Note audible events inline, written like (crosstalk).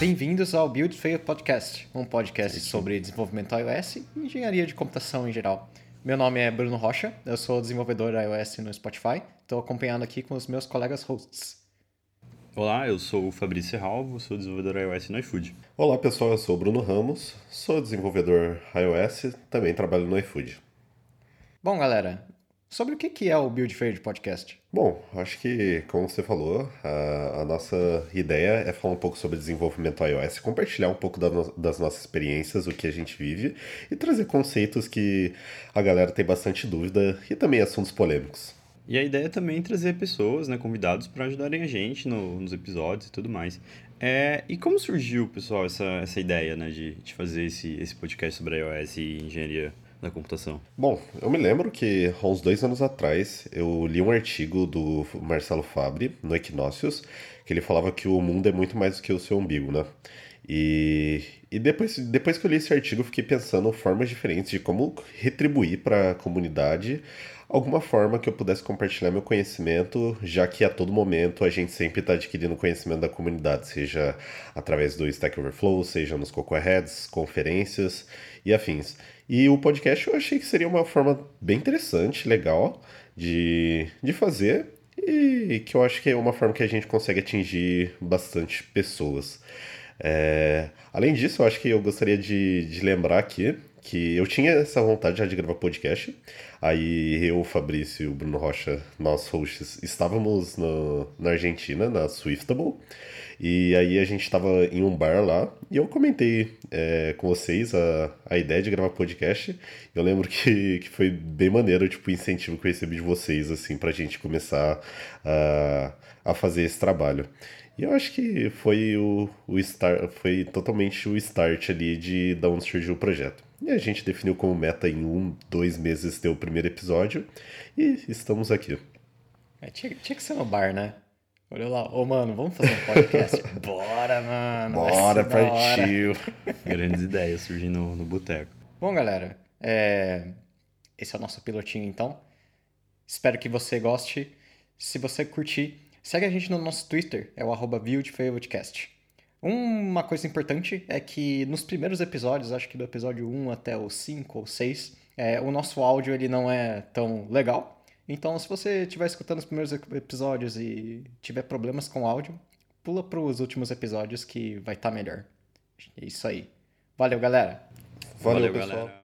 Bem-vindos ao Build Fail Podcast, um podcast sobre desenvolvimento iOS e engenharia de computação em geral. Meu nome é Bruno Rocha, eu sou desenvolvedor iOS no Spotify, estou acompanhado aqui com os meus colegas hosts. Olá, eu sou o Fabrício Serralvo, sou desenvolvedor iOS no iFood. Olá pessoal, eu sou o Bruno Ramos, sou desenvolvedor iOS, também trabalho no iFood. Bom, galera, sobre o que é o Build Fair Podcast? Bom, acho que, como você falou, a, a, nossa ideia é falar um pouco sobre desenvolvimento iOS, compartilhar um pouco da no, das nossas experiências, o que a gente vive, e trazer conceitos que a galera tem bastante dúvida e também assuntos polêmicos. E a ideia é também trazer pessoas, né, convidados, para ajudarem a gente no, nos episódios e tudo mais. É, e como surgiu, pessoal, essa, essa ideia né, de, de fazer esse, esse podcast sobre iOS e engenharia? Da computação? Bom, eu me lembro que há uns dois anos atrás eu li um artigo do Marcelo Fabre no Equinócios que ele falava que o mundo é muito mais do que o seu umbigo, né? E, e depois, depois que eu li esse artigo, eu fiquei pensando formas diferentes de como retribuir para a comunidade alguma forma que eu pudesse compartilhar meu conhecimento, já que a todo momento a gente sempre está adquirindo conhecimento da comunidade, seja através do Stack Overflow, seja nos Cocoa Heads, conferências e afins. E o podcast eu achei que seria uma forma bem interessante, legal de, de fazer e que eu acho que é uma forma que a gente consegue atingir bastante pessoas. É, além disso, eu acho que eu gostaria de, de lembrar aqui que eu tinha essa vontade já de gravar podcast. Aí eu, o Fabrício e o Bruno Rocha, nós hosts, estávamos no, na Argentina, na Swiftable. E aí a gente estava em um bar lá e eu comentei é, com vocês a, a ideia de gravar podcast. Eu lembro que, que foi bem maneiro tipo, o incentivo que eu recebi de vocês, assim, pra gente começar a, a fazer esse trabalho. E eu acho que foi o, o start, foi totalmente o start ali de da onde surgiu o projeto. E a gente definiu como meta em um, dois meses ter o primeiro episódio. E estamos aqui. É, tinha, tinha que ser no bar, né? Olha lá, ô mano, vamos fazer um podcast? (laughs) Bora, mano! Bora, partiu! Grandes ideias surgindo no, no boteco. Bom, galera, é... esse é o nosso pilotinho então. Espero que você goste. Se você curtir, segue a gente no nosso Twitter, é o arroba uma coisa importante é que nos primeiros episódios, acho que do episódio 1 até o 5 ou 6, é, o nosso áudio ele não é tão legal. Então, se você estiver escutando os primeiros episódios e tiver problemas com o áudio, pula para os últimos episódios que vai estar tá melhor. É isso aí. Valeu, galera. Valeu, Valeu pessoal. Galera.